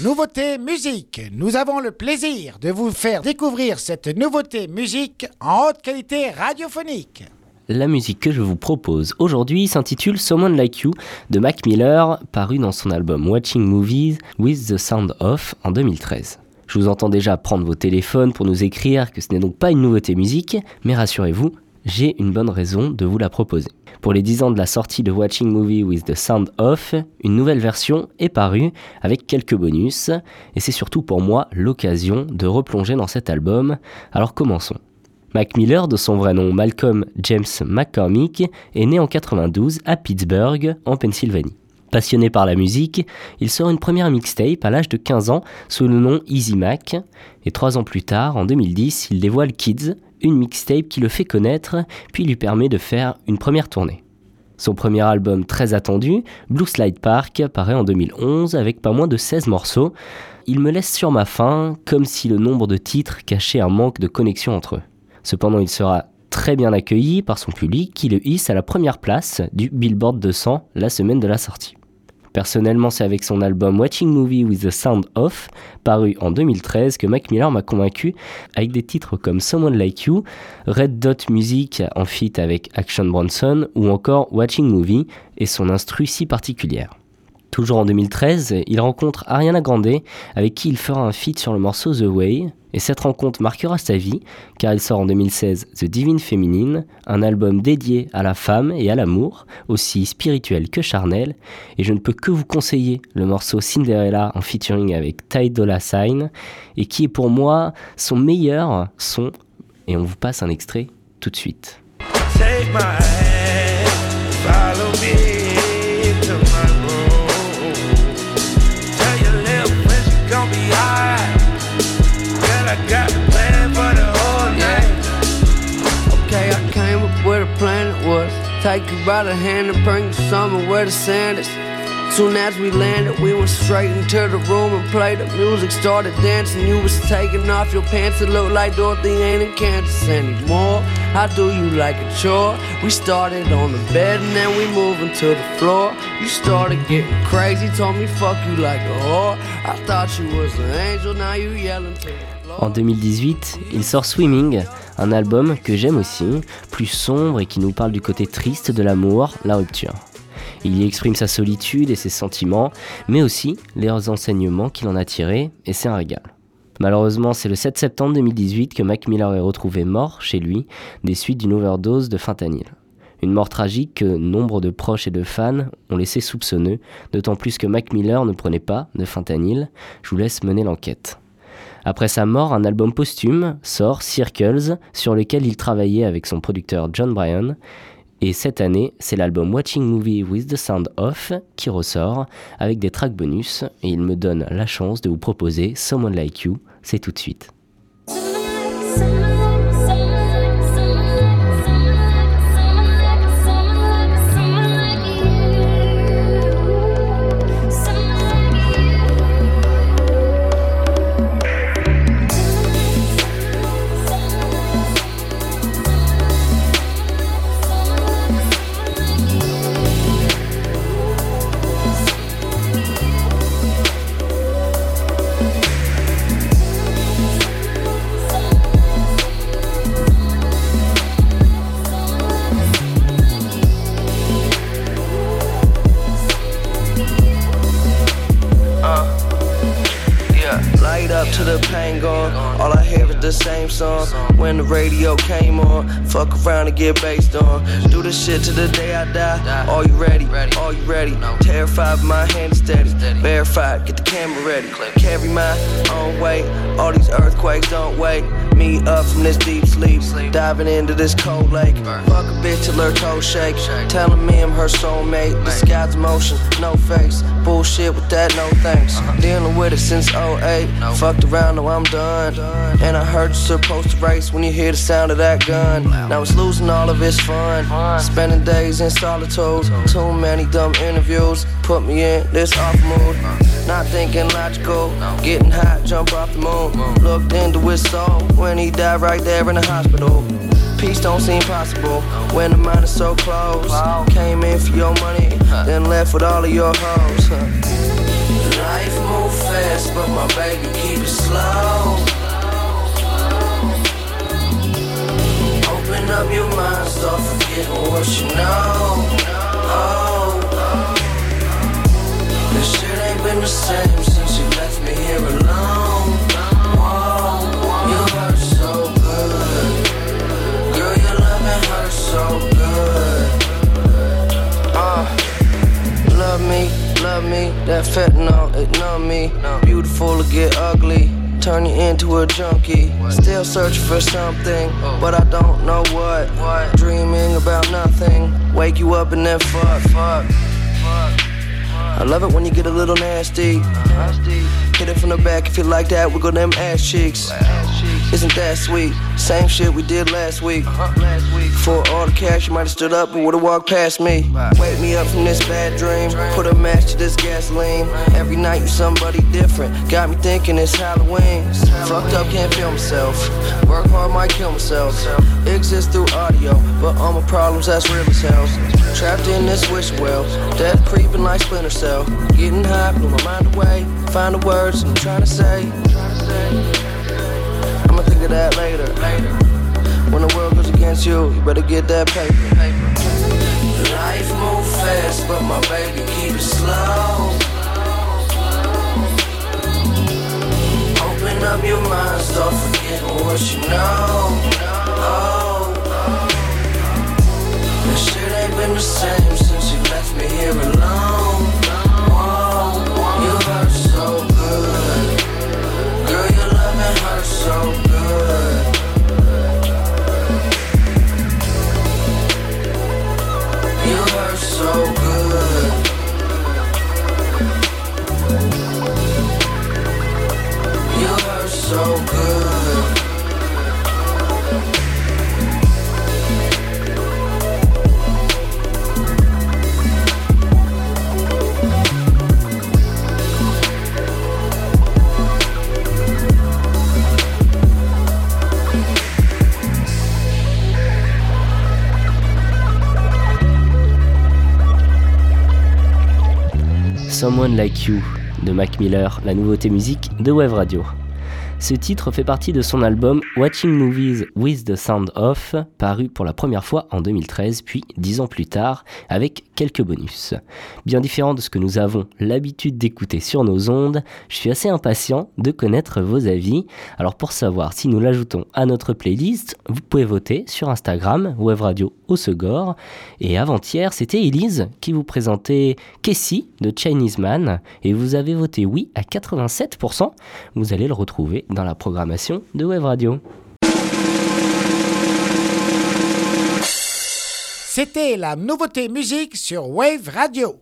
Nouveauté musique. Nous avons le plaisir de vous faire découvrir cette nouveauté musique en haute qualité radiophonique. La musique que je vous propose aujourd'hui s'intitule Someone Like You de Mac Miller, paru dans son album Watching Movies with the Sound Off en 2013. Je vous entends déjà prendre vos téléphones pour nous écrire que ce n'est donc pas une nouveauté musique, mais rassurez-vous, j'ai une bonne raison de vous la proposer. Pour les 10 ans de la sortie de Watching Movie with the Sound Off, une nouvelle version est parue avec quelques bonus, et c'est surtout pour moi l'occasion de replonger dans cet album. Alors commençons. Mac Miller, de son vrai nom Malcolm James McCormick, est né en 92 à Pittsburgh, en Pennsylvanie. Passionné par la musique, il sort une première mixtape à l'âge de 15 ans sous le nom Easy Mac, et trois ans plus tard, en 2010, il dévoile Kids, une mixtape qui le fait connaître, puis lui permet de faire une première tournée. Son premier album très attendu, Blue Slide Park, paraît en 2011 avec pas moins de 16 morceaux. Il me laisse sur ma faim, comme si le nombre de titres cachait un manque de connexion entre eux. Cependant, il sera très bien accueilli par son public qui le hisse à la première place du Billboard 200 la semaine de la sortie. Personnellement, c'est avec son album Watching Movie with the Sound Off, paru en 2013, que Mac Miller m'a convaincu avec des titres comme Someone Like You, Red Dot Music en feat avec Action Bronson ou encore Watching Movie et son instru si particulière. Toujours en 2013, il rencontre Ariana Grande, avec qui il fera un feat sur le morceau The Way, et cette rencontre marquera sa vie, car il sort en 2016 The Divine Feminine, un album dédié à la femme et à l'amour, aussi spirituel que charnel, et je ne peux que vous conseiller le morceau Cinderella en featuring avec Ty Dolla Sign, et qui est pour moi son meilleur son, et on vous passe un extrait tout de suite. By the hand and bring you somewhere where the sand is. Soon as we landed, we went straight into the room and played the music. Started dancing, you was taking off your pants. It looked like Dorothy ain't in Kansas anymore. I do you like a chore. We started on the bed and then we moving to the floor. You started getting crazy, told me fuck you like a whore. I thought you was an angel, now you yelling to. En 2018, il sort Swimming, un album que j'aime aussi, plus sombre et qui nous parle du côté triste de l'amour, la rupture. Il y exprime sa solitude et ses sentiments, mais aussi les enseignements qu'il en a tirés, et c'est un régal. Malheureusement, c'est le 7 septembre 2018 que Mac Miller est retrouvé mort chez lui des suites d'une overdose de fentanyl. Une mort tragique que nombre de proches et de fans ont laissé soupçonneux, d'autant plus que Mac Miller ne prenait pas de fentanyl. Je vous laisse mener l'enquête. Après sa mort, un album posthume sort, Circles, sur lequel il travaillait avec son producteur John Bryan, et cette année, c'est l'album Watching Movie with the Sound Off qui ressort avec des tracks bonus et il me donne la chance de vous proposer Someone Like You, c'est tout de suite. Song. When the radio came on, fuck around and get based on. Do this shit to the day I die. Are you ready? Are you ready? Terrified, my hand is steady. Verified, get the camera ready. Carry my own weight. All these earthquakes don't wake me up from this deep. Diving into this cold lake. Fuck a bitch till her toes shake. Telling me I'm her soulmate. The sky's motion, no face. Bullshit with that, no thanks. Dealing with it since 08. Fucked around, now I'm done. And I heard you're supposed to race when you hear the sound of that gun. Now it's losing all of its fun. Spending days in solitude. Too many dumb interviews. Put me in this off mood. Not thinking logical. Getting hot, jump off the moon. Looked into his soul when he died right there in the hospital. Peace don't seem possible when the mind is so close. Came in for your money, then left with all of your hoes. Life move fast. fast, but my baby keep it slow. Open up your mind, start forgetting what you know. Oh, this shit ain't been the same numb me. Beautiful to get ugly. Turn you into a junkie. Still searching for something, but I don't know what. Dreaming about nothing. Wake you up and then fuck, fuck. I love it when you get a little nasty. Hit it from the back if you like that. Wiggle them ass cheeks. Isn't that sweet? Same shit we did last week. Uh-huh. For all the cash, you might have stood up and would've walked past me. Wake me up from this bad dream. Put a match to this gasoline. Every night you somebody different. Got me thinking it's Halloween. Fucked up, can't feel myself. Work hard, might kill myself. Exist through audio, but all my problems that's real as hell. Trapped in this wish well. Death creeping like Splinter Cell. Getting high, blew my mind away. Find the words I'm trying to say. Of that later. When the world goes against you, you better get that paper. Life move fast, but my baby keep it slow. Open up your mind, start forgetting what you know. Someone Like You de Mac Miller, la nouveauté musique de Wave Radio. Ce titre fait partie de son album Watching Movies with the Sound Off, paru pour la première fois en 2013, puis dix ans plus tard, avec quelques bonus. Bien différent de ce que nous avons l'habitude d'écouter sur nos ondes, je suis assez impatient de connaître vos avis. Alors pour savoir si nous l'ajoutons à notre playlist, vous pouvez voter sur Instagram, Wave Radio au. Et avant-hier, c'était Elise qui vous présentait Casey de Chinese Man, et vous avez voté oui à 87%. Vous allez le retrouver dans la programmation de Wave Radio. C'était la nouveauté musique sur Wave Radio.